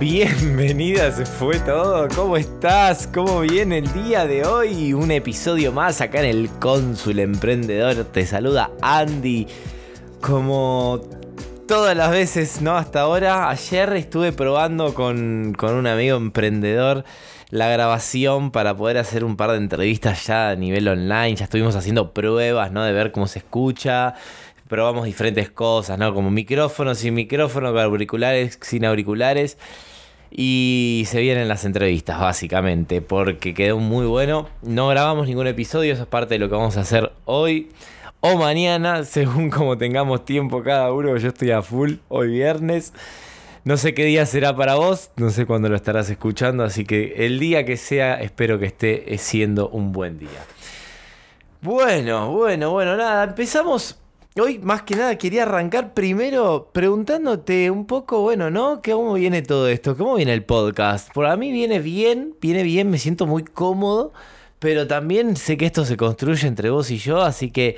bienvenida, se fue todo. ¿Cómo estás? ¿Cómo viene el día de hoy? Un episodio más acá en el Cónsul Emprendedor. Te saluda Andy. Como todas las veces, ¿no? Hasta ahora, ayer estuve probando con, con un amigo emprendedor la grabación para poder hacer un par de entrevistas ya a nivel online. Ya estuvimos haciendo pruebas, ¿no? De ver cómo se escucha probamos diferentes cosas, ¿no? Como micrófonos sin micrófono, auriculares sin auriculares. Y se vienen las entrevistas, básicamente, porque quedó muy bueno. No grabamos ningún episodio, eso es parte de lo que vamos a hacer hoy o mañana, según como tengamos tiempo cada uno. Yo estoy a full hoy viernes. No sé qué día será para vos, no sé cuándo lo estarás escuchando, así que el día que sea, espero que esté siendo un buen día. Bueno, bueno, bueno, nada, empezamos Hoy más que nada quería arrancar primero preguntándote un poco, bueno, ¿no? ¿Cómo viene todo esto? ¿Cómo viene el podcast? Por a mí viene bien, viene bien, me siento muy cómodo, pero también sé que esto se construye entre vos y yo, así que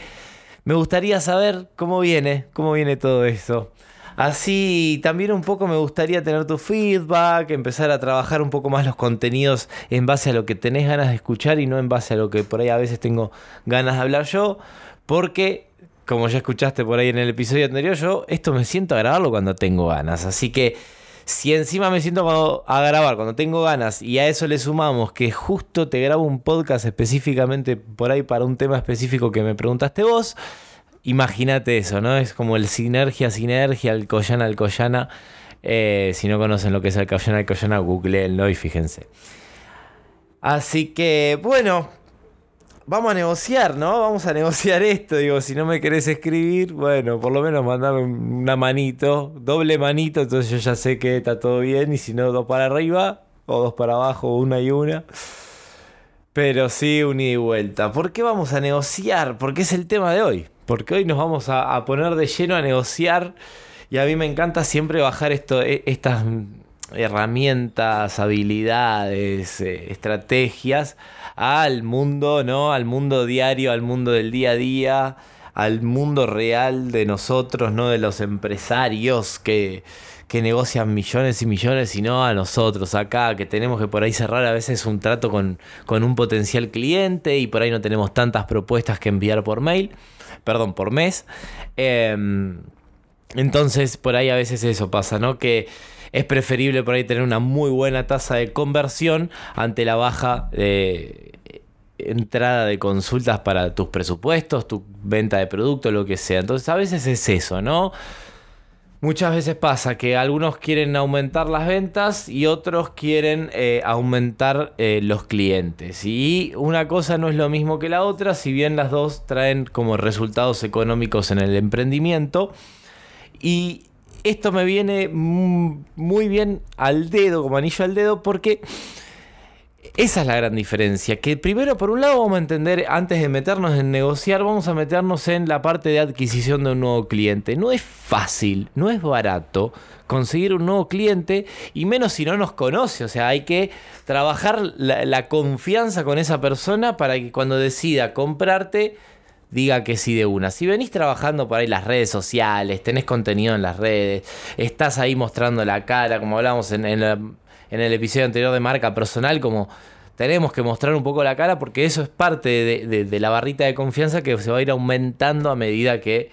me gustaría saber cómo viene, cómo viene todo esto. Así también un poco me gustaría tener tu feedback, empezar a trabajar un poco más los contenidos en base a lo que tenés ganas de escuchar y no en base a lo que por ahí a veces tengo ganas de hablar yo, porque como ya escuchaste por ahí en el episodio anterior, yo esto me siento a grabarlo cuando tengo ganas. Así que si encima me siento a grabar cuando tengo ganas y a eso le sumamos que justo te grabo un podcast específicamente por ahí para un tema específico que me preguntaste vos, imagínate eso, ¿no? Es como el sinergia, sinergia, el collana, el collana. Eh, si no conocen lo que es el collana, el collana, googleenlo y fíjense. Así que, bueno, vamos a negociar, ¿no? Vamos a negociar esto. Digo, si no me querés escribir, bueno, por lo menos mandame una manito, doble manito, entonces yo ya sé que está todo bien. Y si no, dos para arriba o dos para abajo, una y una. Pero sí, un ida y vuelta. ¿Por qué vamos a negociar? Porque es el tema de hoy. Porque hoy nos vamos a, poner de lleno a negociar. Y a mí me encanta siempre bajar esto, e, estas herramientas, habilidades, eh, estrategias al mundo, ¿no? Al mundo diario, al mundo del día a día, al mundo real de nosotros, ¿no? De los empresarios que, que negocian millones y millones y no a nosotros acá, que tenemos que por ahí cerrar a veces un trato con, con un potencial cliente y por ahí no tenemos tantas propuestas que enviar por mail, perdón, por mes. Em, entonces por ahí a veces eso pasa, ¿no? Que es preferible por ahí tener una muy buena tasa de conversión ante la baja de entrada de consultas para tus presupuestos, tu venta de producto, lo que sea. Entonces a veces es eso, ¿no? Muchas veces pasa que algunos quieren aumentar las ventas y otros quieren eh, aumentar eh, los clientes. Y una cosa no es lo mismo que la otra, si bien las dos traen como resultados económicos en el emprendimiento. Y esto me viene muy bien al dedo, como anillo al dedo, porque esa es la gran diferencia. Que primero, por un lado, vamos a entender, antes de meternos en negociar, vamos a meternos en la parte de adquisición de un nuevo cliente. No es fácil, no es barato conseguir un nuevo cliente, y menos si no nos conoce. O sea, hay que trabajar la, la confianza con esa persona para que cuando decida comprarte diga que sí de una. Si venís trabajando por ahí las redes sociales, tenés contenido en las redes, estás ahí mostrando la cara, como hablamos en, el episodio anterior de marca personal, como tenemos que mostrar un poco la cara porque eso es parte de, la barrita de confianza que se va a ir aumentando a medida que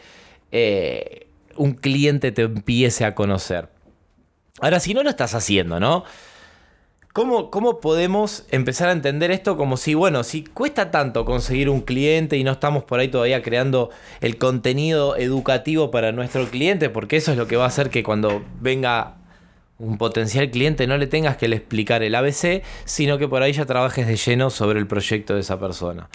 eh, un cliente te empiece a conocer. Ahora, si no lo estás haciendo, ¿no? ¿Cómo, podemos empezar a entender esto como si, bueno, si cuesta tanto conseguir un cliente y no estamos por ahí todavía creando el contenido educativo para nuestro cliente? Porque eso es lo que va a hacer que cuando venga un potencial cliente no le tengas que le explicar el ABC, sino que por ahí ya trabajes de lleno sobre el proyecto de esa persona.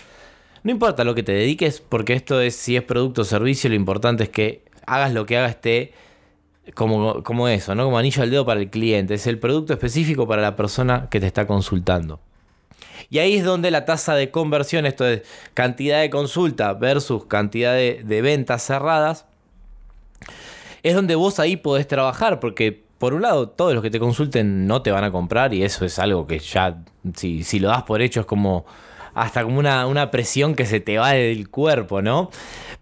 No importa lo que te dediques, porque esto es si es producto o servicio, lo importante es que hagas lo que hagas esté como, como eso, ¿no? Como anillo al dedo para el cliente. Es el producto específico para la persona que te está consultando. Y ahí es donde la tasa de conversión, esto es cantidad de consulta versus cantidad de, ventas cerradas, es donde vos ahí podés trabajar, porque por un lado, todos los que te consulten no te van a comprar y eso es algo que ya, si, si lo das por hecho, es como hasta como una, una presión que se te va del cuerpo, ¿no?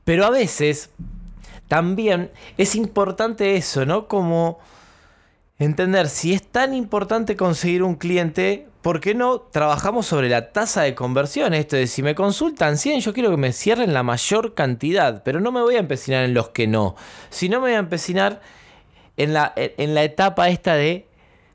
Pero a veces también es importante eso, ¿no? Como entender si es tan importante conseguir un cliente, ¿por qué no trabajamos sobre la tasa de conversión? Esto de si me consultan 100, yo quiero que me cierren la mayor cantidad, pero no me voy a empecinar en los que no, sino me voy a empecinar en la, en la etapa esta de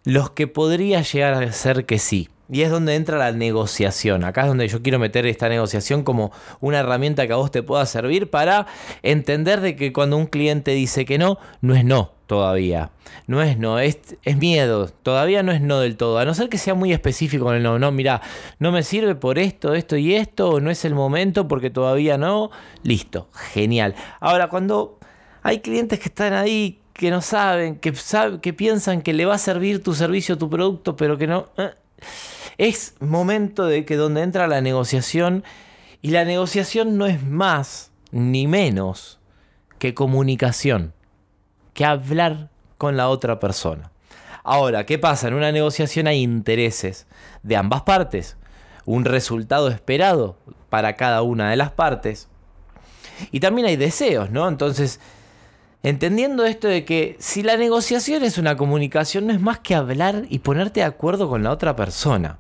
los que podría llegar a ser que sí. Y es donde entra la negociación. Acá es donde yo quiero meter esta negociación como una herramienta que a vos te pueda servir para entender de que cuando un cliente dice que no, no es no todavía. No es no, es, es miedo. Todavía no es no del todo. A no ser que sea muy específico en el no. No, mira, no me sirve por esto, esto y esto. O no es el momento porque todavía no. Listo, genial. Ahora, cuando hay clientes que están ahí que no saben, que, que piensan que le va a servir tu servicio, tu producto, pero que no... Eh, es momento de que donde entra la negociación y la negociación no es más ni menos que comunicación, que hablar con la otra persona. Ahora, ¿qué pasa? En una negociación hay intereses de ambas partes, un resultado esperado para cada una de las partes y también hay deseos, ¿no? Entonces, entendiendo esto de que si la negociación es una comunicación, no es más que hablar y ponerte de acuerdo con la otra persona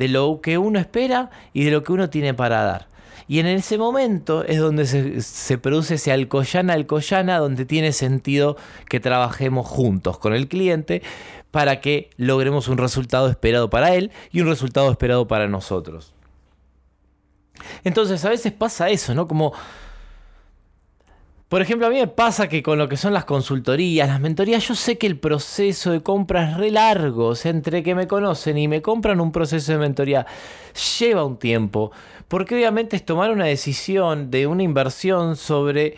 de lo que uno espera y de lo que uno tiene para dar. Y en ese momento es donde se, produce ese alcoyana alcoyana, donde tiene sentido que trabajemos juntos con el cliente para que logremos un resultado esperado para él y un resultado esperado para nosotros. Entonces a veces pasa eso, ¿no? Como por ejemplo, a mí me pasa que con lo que son las consultorías, las mentorías, yo sé que el proceso de compra es re largo. Entre que me conocen y me compran un proceso de mentoría, lleva un tiempo. Porque obviamente es tomar una decisión de una inversión sobre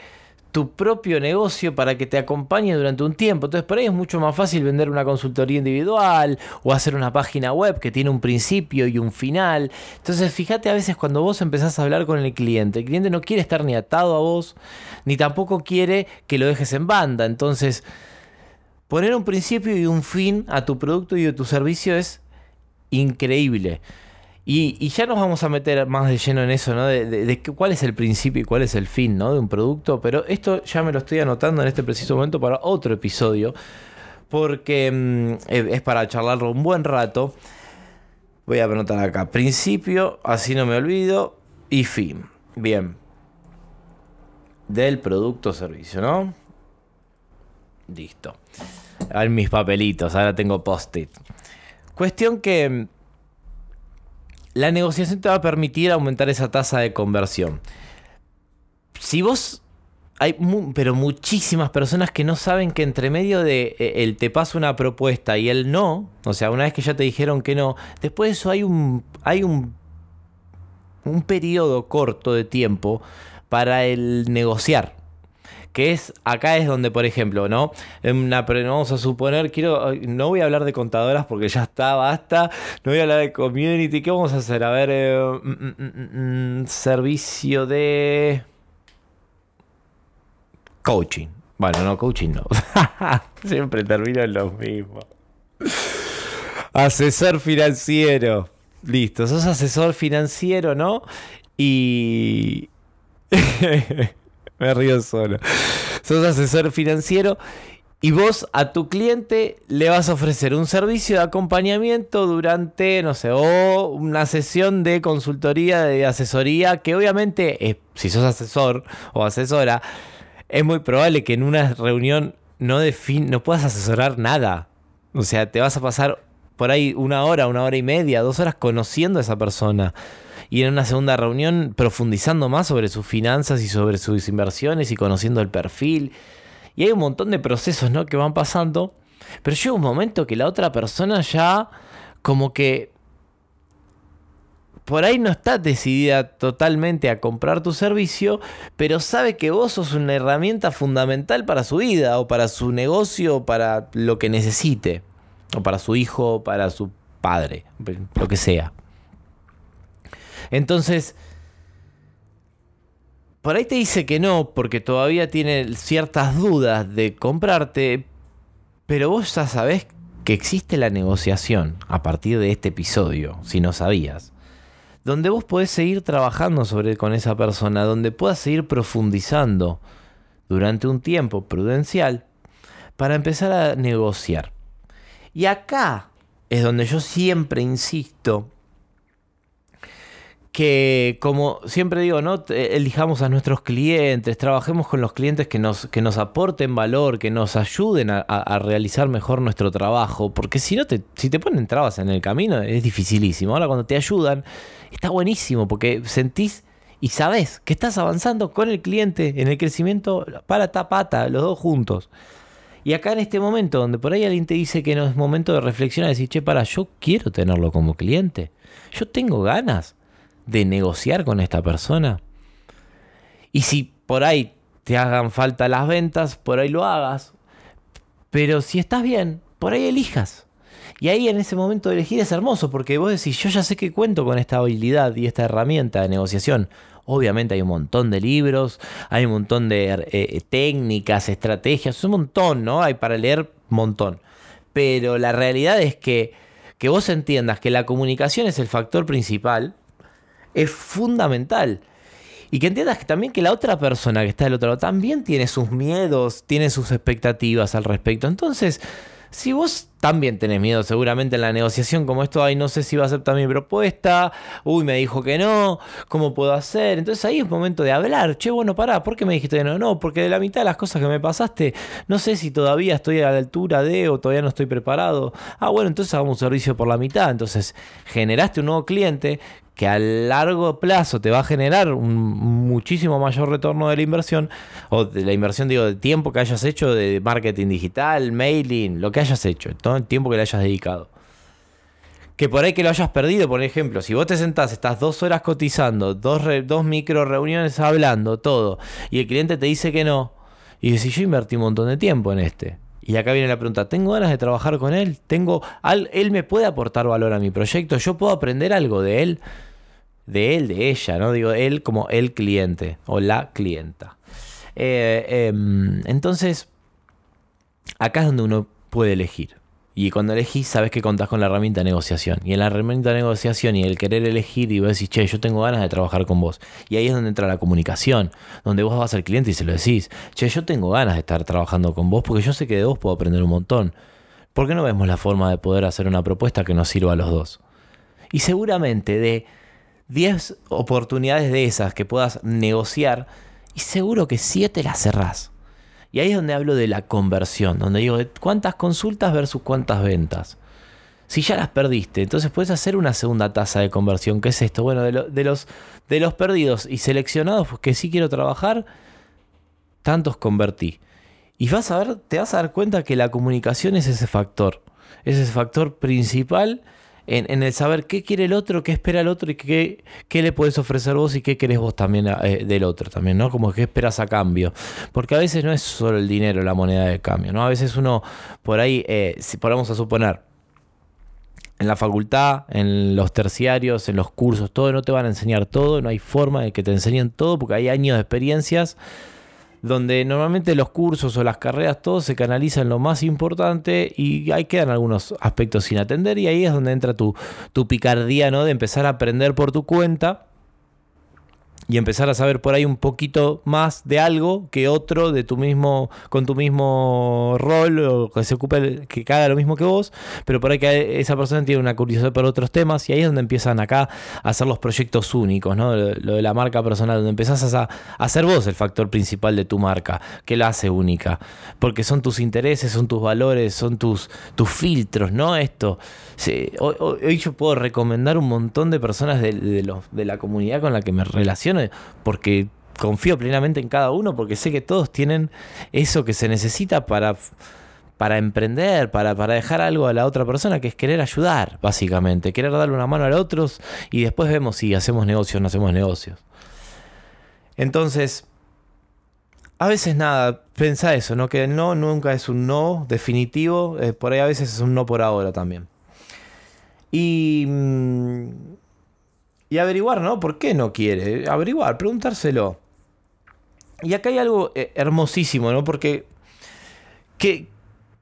tu propio negocio para que te acompañe durante un tiempo. Entonces por ahí es mucho más fácil vender una consultoría individual o hacer una página web que tiene un principio y un final. Entonces fíjate a veces cuando vos empezás a hablar con el cliente, el cliente no quiere estar ni atado a vos, ni tampoco quiere que lo dejes en banda. Entonces poner un principio y un fin a tu producto y a tu servicio es increíble. Y, ya nos vamos a meter más de lleno en eso, ¿no? De, cuál es el principio y cuál es el fin, ¿no? De un producto. Pero esto ya me lo estoy anotando en este preciso momento para otro episodio. Porque mm, es para charlarlo un buen rato. Voy a anotar acá. Principio, así no me olvido. Y fin. Bien. Del producto o servicio, ¿no? Listo. A mis papelitos. Ahora tengo post-it. Cuestión que la negociación te va a permitir aumentar esa tasa de conversión. Si vos hay pero muchísimas personas que no saben que entre medio de eh, el te paso una propuesta y el no, o sea, una vez que ya te dijeron que no, después de eso hay un hay un un periodo corto de tiempo para el negociar que es acá es donde, por ejemplo, ¿no? Una, vamos a suponer, quiero, no voy a hablar de contadoras porque ya está, basta, no voy a hablar de community, ¿qué vamos a hacer? A ver, eh, mm, mm, mm, servicio de coaching. Bueno, no, coaching no. Siempre termino en lo mismo. Asesor financiero. Listo, sos asesor financiero, ¿no? Y... Me río solo. Sos asesor financiero y vos a tu cliente le vas a ofrecer un servicio de acompañamiento durante, no sé, o una sesión de consultoría, de asesoría, que obviamente, si sos asesor o asesora, es muy probable que en una reunión no, no puedas asesorar nada. O sea, te vas a pasar por ahí una hora, una hora y media, dos horas conociendo a esa persona y en una segunda reunión profundizando más sobre sus finanzas y sobre sus inversiones y conociendo el perfil. Y hay un montón de procesos ¿no? que van pasando, pero llega un momento que la otra persona ya como que por ahí no está decidida totalmente a comprar tu servicio, pero sabe que vos sos una herramienta fundamental para su vida o para su negocio o para lo que necesite, o para su hijo, o para su padre, lo que sea. Entonces, por ahí te dice que no, porque todavía tiene ciertas dudas de comprarte, pero vos ya sabés que existe la negociación a partir de este episodio, si no sabías, donde vos podés seguir trabajando sobre, con esa persona, donde puedas seguir profundizando durante un tiempo prudencial para empezar a negociar. Y acá es donde yo siempre insisto que como siempre digo, ¿no? Elijamos a nuestros clientes, trabajemos con los clientes que nos, que nos aporten valor, que nos ayuden a, realizar mejor nuestro trabajo, porque si no te, si te ponen trabas en el camino es dificilísimo. Ahora cuando te ayudan, está buenísimo, porque sentís y sabes que estás avanzando con el cliente en el crecimiento para tapata, los dos juntos. Y acá en este momento, donde por ahí alguien te dice que no es momento de reflexionar, decir, che, para, yo quiero tenerlo como cliente. Yo tengo ganas de negociar con esta persona. Y si por ahí te hagan falta las ventas, por ahí lo hagas. Pero si estás bien, por ahí elijas. Y ahí en ese momento de elegir es hermoso porque vos decís, yo ya sé que cuento con esta habilidad y esta herramienta de negociación. Obviamente hay un montón de libros, hay un montón de eh, técnicas, estrategias, un montón, ¿no? Hay para leer un montón. Pero la realidad es que, que vos entiendas que la comunicación es el factor principal es fundamental. Y que entiendas también que la otra persona que está del otro lado también tiene sus miedos, tiene sus expectativas al respecto. Entonces, si vos también tenés miedo seguramente en la negociación como esto, ay, no sé si va a aceptar mi propuesta, uy, me dijo que no, ¿cómo puedo hacer? Entonces ahí es momento de hablar, che, bueno, pará, ¿por qué me dijiste que no? No, porque de la mitad de las cosas que me pasaste, no sé si todavía estoy a la altura de o todavía no estoy preparado. Ah, bueno, entonces hagamos un servicio por la mitad. Entonces generaste un nuevo cliente que a largo plazo te va a generar un muchísimo mayor retorno de la inversión, o de la inversión, digo, de tiempo que hayas hecho de marketing digital, mailing, lo que hayas hecho, todo el tiempo que le hayas dedicado. Que por ahí que lo hayas perdido, por ejemplo, si vos te sentás, estás dos horas cotizando, dos, dos micro reuniones hablando, todo, y el cliente te dice que no, y decís, yo invertí un montón de tiempo en este. Y acá viene la pregunta, ¿tengo ganas de trabajar con él? ¿Tengo, ¿Él me puede aportar valor a mi proyecto? ¿Yo puedo aprender algo de él? De él, de ella, ¿no? Digo, él como el cliente o la clienta. Eh, em, entonces, acá es donde uno puede elegir. Y cuando elegís, sabes que contás con la herramienta de negociación. Y en la herramienta de negociación y el querer elegir y vos decís, che, yo tengo ganas de trabajar con vos. Y ahí es donde entra la comunicación, donde vos vas al cliente y se lo decís, che, yo tengo ganas de estar trabajando con vos porque yo sé que de vos puedo aprender un montón. ¿Por qué no vemos la forma de poder hacer una propuesta que nos sirva a los dos? Y seguramente de 10 oportunidades de esas que puedas negociar, y seguro que 7 las cerrás. Y ahí es donde hablo de la conversión, donde digo cuántas consultas versus cuántas ventas. Si ya las perdiste, entonces puedes hacer una segunda tasa de conversión. ¿Qué es esto? Bueno, de, los, de los perdidos y seleccionados pues, que sí quiero trabajar, tantos convertí. Y vas a ver, te vas a dar cuenta que la comunicación es ese factor. Es ese factor principal en, el saber qué quiere el otro, qué espera el otro y qué, qué le puedes ofrecer vos y qué querés vos también eh, del otro también, ¿no? Como qué esperas a cambio. Porque a veces no es solo el dinero la moneda de cambio, ¿no? A veces uno por ahí, eh, si ponemos a suponer, en la facultad, en los terciarios, en los cursos, todo, no te van a enseñar todo, no hay forma de que te enseñen todo porque hay años de experiencias donde normalmente los cursos o las carreras todos se canalizan lo más importante y ahí quedan algunos aspectos sin atender y ahí es donde entra tu, tu picardía, ¿no? De empezar a aprender por tu cuenta y empezar a saber por ahí un poquito más de algo que otro de tu mismo con tu mismo rol o que se ocupe que haga lo mismo que vos pero por ahí que esa persona tiene una curiosidad por otros temas y ahí es donde empiezan acá a hacer los proyectos únicos no lo de la marca personal donde empezás a, hacer vos el factor principal de tu marca que la hace única porque son tus intereses son tus valores son tus tus filtros no esto hoy, yo puedo recomendar un montón de personas de, de la comunidad con la que me relaciono porque confío plenamente en cada uno, porque sé que todos tienen eso que se necesita para, para emprender, para, para dejar algo a la otra persona, que es querer ayudar, básicamente, querer darle una mano a los otros y después vemos si hacemos negocios o no hacemos negocios. Entonces, a veces nada, pensá eso, ¿no? Que el no nunca es un no definitivo, eh, por ahí a veces es un no por ahora también. Y... Y averiguar, ¿no? ¿Por qué no quiere? Averiguar, preguntárselo. Y acá hay algo eh, hermosísimo, ¿no? Porque, ¿qué,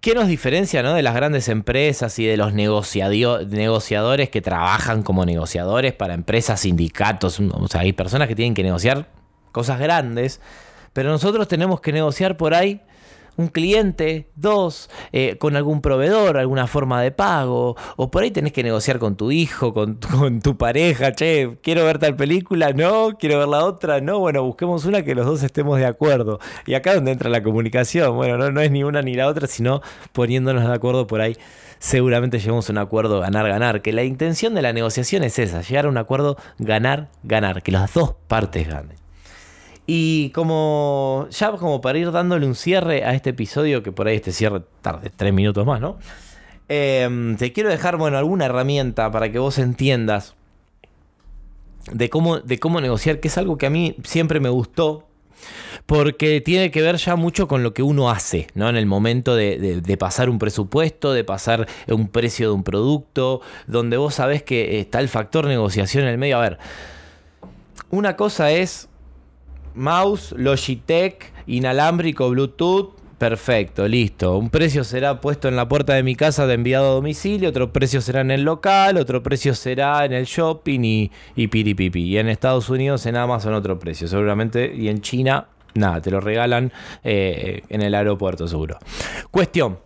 ¿qué nos diferencia ¿no? de las grandes empresas y de los negociadores que trabajan como negociadores para empresas, sindicatos? O sea, hay personas que tienen que negociar cosas grandes, pero nosotros tenemos que negociar por ahí un cliente, dos, eh, con algún proveedor, alguna forma de pago, o por ahí tenés que negociar con tu hijo, con, tu pareja, che, quiero ver tal película, no, quiero ver la otra, no, bueno, busquemos una que los dos estemos de acuerdo. Y acá es donde entra la comunicación, bueno, no, no es ni una ni la otra, sino poniéndonos de acuerdo por ahí seguramente llegamos a un acuerdo ganar-ganar, que la intención de la negociación es esa, llegar a un acuerdo ganar-ganar, que las dos partes ganen. Y como ya como para ir dándole un cierre a este episodio, que por ahí este cierre tarde tres minutos más, ¿no? Em, te quiero dejar, bueno, alguna herramienta para que vos entiendas de cómo, de cómo negociar, que es algo que a mí siempre me gustó, porque tiene que ver ya mucho con lo que uno hace, ¿no? En el momento de, de, pasar un presupuesto, de pasar un precio de un producto, donde vos sabés que está el factor negociación en el medio. A ver, una cosa es mouse, Logitech, inalámbrico, Bluetooth. Perfecto, listo. Un precio será puesto en la puerta de mi casa de enviado a domicilio, otro precio será en el local, otro precio será en el shopping y, y piripipi. Y en Estados Unidos en Amazon otro precio, seguramente. Y en China, nada, te lo regalan eh, en el aeropuerto seguro. Cuestión.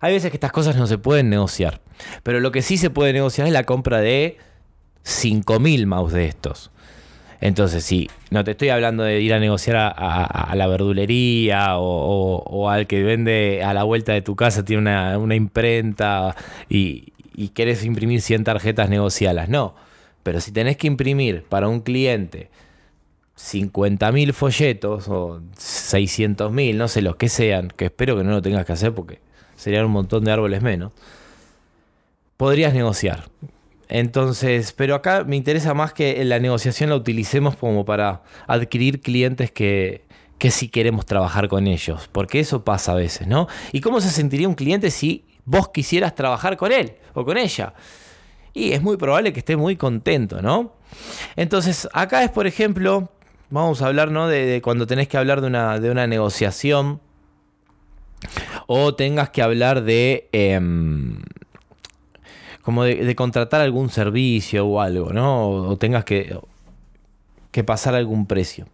Hay veces que estas cosas no se pueden negociar. Pero lo que sí se puede negociar es la compra de 5.000 mouse de estos. Entonces, sí, no te estoy hablando de ir a negociar a, la verdulería o, al que vende a la vuelta de tu casa, tiene una, imprenta y, y, querés imprimir 100 tarjetas negocialas. No, pero si tenés que imprimir para un cliente 50.000 folletos o 600.000, no sé los que sean, que espero que no lo tengas que hacer porque serían un montón de árboles menos, podrías negociar. Entonces, pero acá me interesa más que la negociación la utilicemos como para adquirir clientes que, que sí queremos trabajar con ellos, porque eso pasa a veces, ¿no? ¿Y cómo se sentiría un cliente si vos quisieras trabajar con él o con ella? Y es muy probable que esté muy contento, ¿no? Entonces, acá es, por ejemplo, vamos a hablar, ¿no? De, cuando tenés que hablar de una, de una negociación o tengas que hablar de... Em, como de, contratar algún servicio o algo, ¿no? O, tengas que, que pasar algún precio.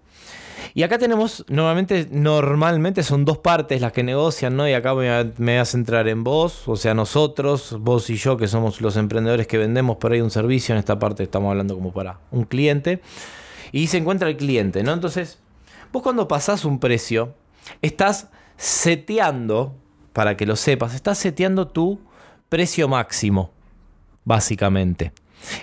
Y acá tenemos, normalmente, normalmente son dos partes las que negocian, ¿no? Y acá me, me voy a centrar en vos, o sea, nosotros, vos y yo, que somos los emprendedores que vendemos por ahí un servicio, en esta parte estamos hablando como para un cliente. Y se encuentra el cliente, ¿no? Entonces, vos cuando pasás un precio, estás seteando, para que lo sepas, estás seteando tu precio máximo básicamente.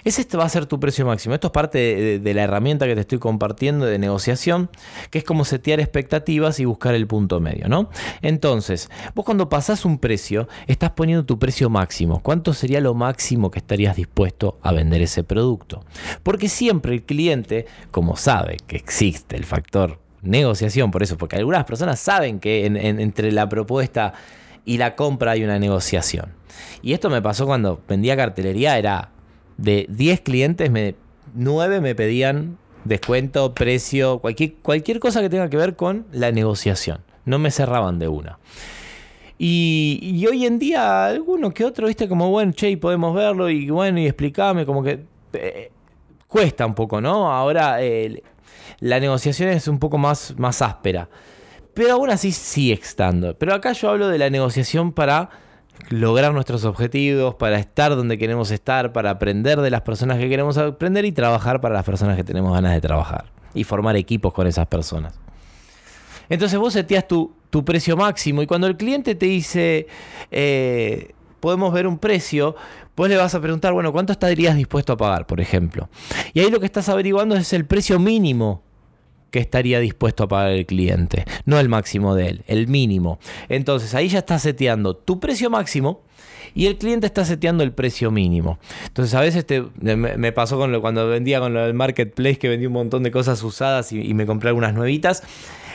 Ese va a ser tu precio máximo. Esto es parte de, la herramienta que te estoy compartiendo de negociación, que es como setear expectativas y buscar el punto medio, ¿no? Entonces, vos cuando pasás un precio, estás poniendo tu precio máximo. ¿Cuánto sería lo máximo que estarías dispuesto a vender ese producto? Porque siempre el cliente, como sabe que existe el factor negociación, por eso, porque algunas personas saben que entre la propuesta y la compra hay una negociación. Y esto me pasó cuando vendía cartelería, era de 10 clientes, me, 9 me pedían descuento, precio, cualquier, cualquier cosa que tenga que ver con la negociación. No me cerraban de una. Y, hoy en día, alguno que otro, viste, como, bueno, che, podemos verlo y bueno, y explícame, como que eh, cuesta un poco, ¿no? Ahora la negociación es un poco más, más áspera. Pero aún así sigue estando. Pero acá yo hablo de la negociación para lograr nuestros objetivos, para estar donde queremos estar, para aprender de las personas que queremos aprender y trabajar para las personas que tenemos ganas de trabajar. Y formar equipos con esas personas. Entonces vos seteas tu, tu precio máximo y cuando el cliente te dice, eh, podemos ver un precio, vos le vas a preguntar, bueno, ¿cuánto estarías dispuesto a pagar, por ejemplo? Y ahí lo que estás averiguando es el precio mínimo que estaría dispuesto a pagar el cliente, no el máximo de él, el mínimo. Entonces ahí ya estás seteando tu precio máximo y el cliente está seteando el precio mínimo. Entonces a veces me, pasó cuando vendía con lo del marketplace que vendí un montón de cosas usadas y, me compré algunas nuevitas.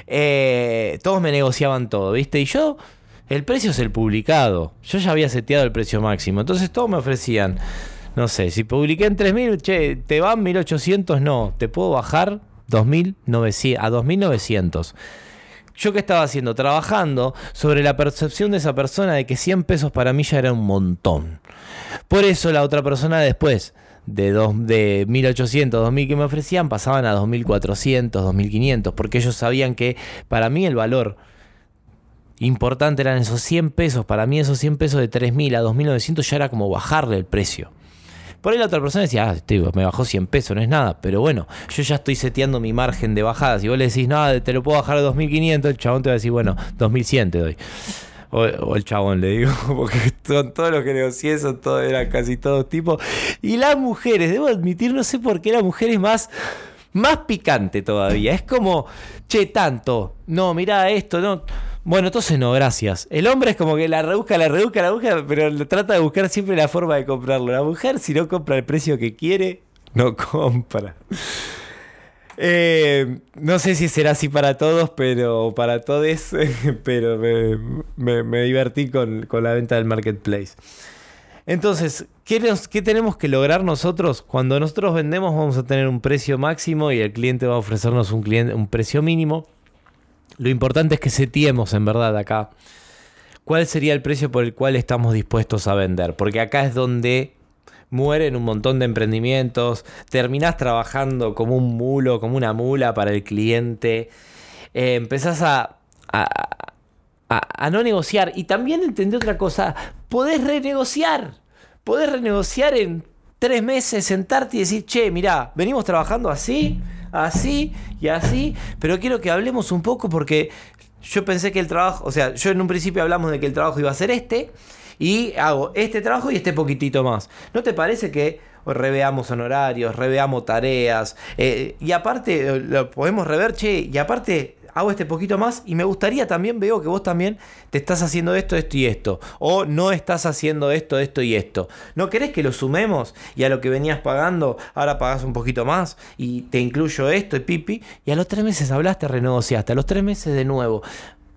Eh, todos me negociaban todo, ¿viste? Y yo, el precio es el publicado. Yo ya había seteado el precio máximo. Entonces todos me ofrecían no sé, si publiqué en 3.000, che, te van 1.800, no, te puedo bajar 2.900, a 2.900. ¿Yo qué estaba haciendo? Trabajando sobre la percepción de esa persona de que 100 pesos para mí ya era un montón. Por eso la otra persona después de, de 1800, 2000 que me ofrecían pasaban a 2400, 2500, porque ellos sabían que para mí el valor importante eran esos 100 pesos. Para mí esos 100 pesos de 3000 a 2900 ya era como bajarle el precio. Por ahí la otra persona decía, ah, me bajó 100 pesos, no es nada. Pero bueno, yo ya estoy seteando mi margen de bajadas. Si vos le decís, no, te lo puedo bajar a 2500, el chabón te va a decir, bueno, 2100 te doy. O, el chabón, le digo, porque son todos los que negocié, son todos, eran casi todos tipos. Y las mujeres, debo admitir, no sé por qué la mujer es más, más picante todavía. Es como, che, tanto, no, mira esto, no. Bueno, entonces no, gracias. El hombre es como que la rebusca, la rebusca, la busca, pero trata de buscar siempre la forma de comprarlo. La mujer, si no compra el precio que quiere, no compra. Eh, no sé si será así para todos, pero para todos, pero me, divertí con, la venta del marketplace. Entonces, ¿qué, ¿qué, tenemos que lograr nosotros? Cuando nosotros vendemos vamos a tener un precio máximo y el cliente va a ofrecernos un, cliente, un precio mínimo. Lo importante es que setiemos en verdad acá cuál sería el precio por el cual estamos dispuestos a vender. Porque acá es donde mueren un montón de emprendimientos, terminás trabajando como un mulo, como una mula para el cliente, eh, empezás a, a, no negociar. Y también entendí otra cosa, podés renegociar, podés renegociar en tres meses, sentarte y decir, che, mirá, venimos trabajando así, así y así, pero quiero que hablemos un poco porque yo pensé que el trabajo, o sea, yo en un principio hablamos de que el trabajo iba a ser este, y hago este trabajo y este poquitito más. ¿No te parece que reveamos honorarios, reveamos tareas? Eh, y aparte, eh, lo podemos rever, che, y aparte hago este poquito más y me gustaría también, veo que vos también te estás haciendo esto, esto y esto. O no estás haciendo esto, esto y esto. ¿No querés que lo sumemos y a lo que venías pagando, ahora pagás un poquito más y te incluyo esto y pipi? Y a los tres meses hablaste, renegociaste. A los tres meses de nuevo.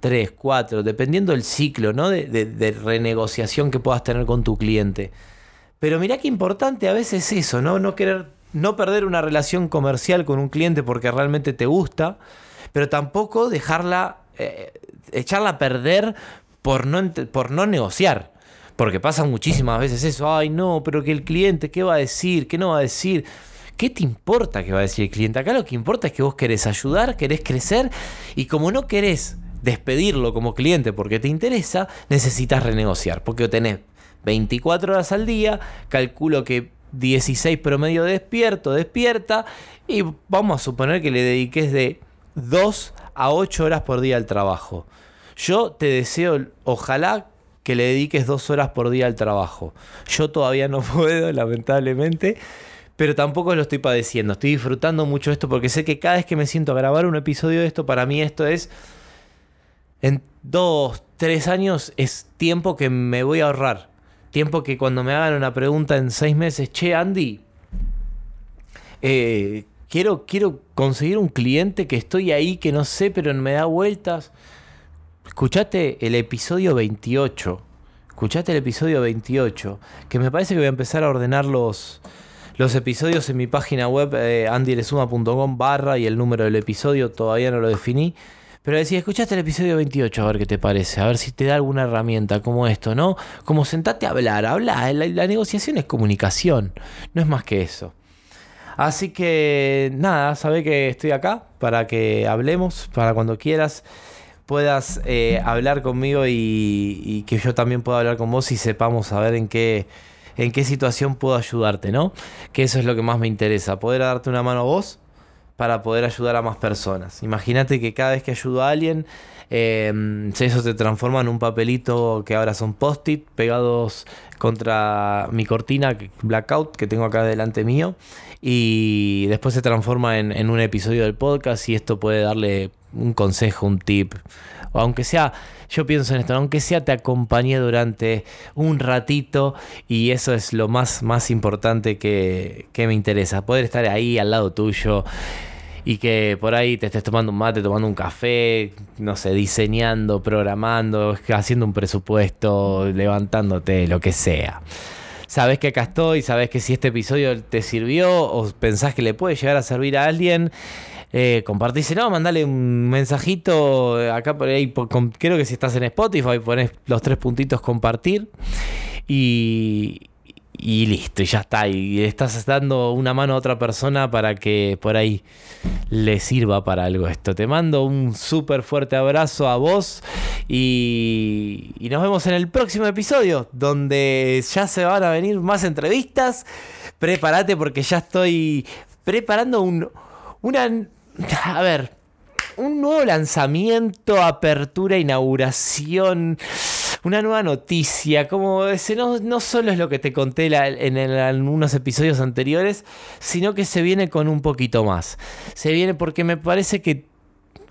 3, 4, dependiendo del ciclo ¿no? de, renegociación que puedas tener con tu cliente. Pero mirá qué importante a veces eso, ¿no? No querer, no perder una relación comercial con un cliente porque realmente te gusta, pero tampoco dejarla, eh, echarla a perder por no, por no negociar. Porque pasa muchísimas veces eso, ay no, pero que el cliente, ¿qué va a decir? ¿Qué no va a decir? ¿Qué te importa qué va a decir el cliente? Acá lo que importa es que vos querés ayudar, querés crecer y como no querés despedirlo como cliente porque te interesa, necesitas renegociar. Porque tenés 24 horas al día, calculo que 16 promedio despierto, despierta, y vamos a suponer que le dediques de 2 a 8 horas por día al trabajo. Yo te deseo, ojalá que le dediques 2 horas por día al trabajo. Yo todavía no puedo, lamentablemente. Pero tampoco lo estoy padeciendo. Estoy disfrutando mucho esto porque sé que cada vez que me siento a grabar un episodio de esto, para mí esto es en dos, tres años es tiempo que me voy a ahorrar. Tiempo que cuando me hagan una pregunta en seis meses, che, Andy, eh, quiero, quiero conseguir un cliente que estoy ahí, que no sé, pero me da vueltas. Escuchate el episodio 28. Escuchate el episodio 28. Que me parece que voy a empezar a ordenar los, los episodios en mi página web, eh, andylesuma.com barra y el número del episodio todavía no lo definí. Pero decía, escuchaste el episodio 28, a ver qué te parece, a ver si te da alguna herramienta como esto, ¿no? Como sentate a hablar, habla, la, negociación es comunicación, no es más que eso. Así que nada, sabe que estoy acá para que hablemos, para cuando quieras puedas eh, hablar conmigo y, y, que yo también pueda hablar con vos y sepamos saber en qué, en qué situación puedo ayudarte, ¿no? Que eso es lo que más me interesa, poder darte una mano a vos para poder ayudar a más personas. Imagínate que cada vez que ayudo a alguien, eh, eso se transforma en un papelito que ahora son post-it pegados contra mi cortina blackout que tengo acá delante mío y después se transforma en, en un episodio del podcast y esto puede darle un consejo, un tip o aunque sea, yo pienso en esto, aunque sea te acompañé durante un ratito y eso es lo más, más importante que, que me interesa, poder estar ahí al lado tuyo y que por ahí te estés tomando un mate, tomando un café, no sé, diseñando, programando, haciendo un presupuesto, levantándote, lo que sea. sabes que acá estoy, sabes que si este episodio te sirvió o pensás que le puede llegar a servir a alguien, eh, compartíselo, mandale un mensajito eh, acá por ahí. creo que si estás en Spotify, pones los tres puntitos compartir. Y, listo, y ya está. Y estás dando una mano a otra persona para que por ahí le sirva para algo esto. Te mando un súper fuerte abrazo a vos y, y, nos vemos en el próximo episodio donde ya se van a venir más entrevistas. Prepárate porque ya estoy preparando un, una... A ver, un nuevo lanzamiento, apertura, inauguración una nueva noticia, como ese no, no solo es lo que te conté en, en, algunos episodios anteriores, sino que se viene con un poquito más. Se viene porque me parece que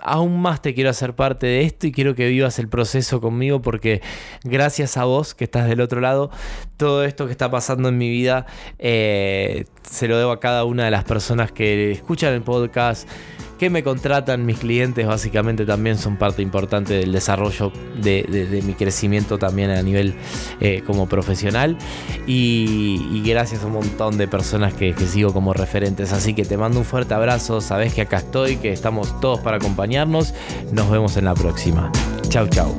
aún más te quiero hacer parte de esto y quiero que vivas el proceso conmigo porque gracias a vos que estás del otro lado, todo esto que está pasando en mi vida eh, se lo debo a cada una de las personas que escuchan el podcast que me contratan, mis clientes básicamente también son parte importante del desarrollo de, mi crecimiento también a nivel eh, como profesional y, gracias a un montón de personas que, que sigo como referentes. Así que te mando un fuerte abrazo, sabes que acá estoy, que estamos todos para acompañarnos. Nos vemos en la próxima. Chau, chau.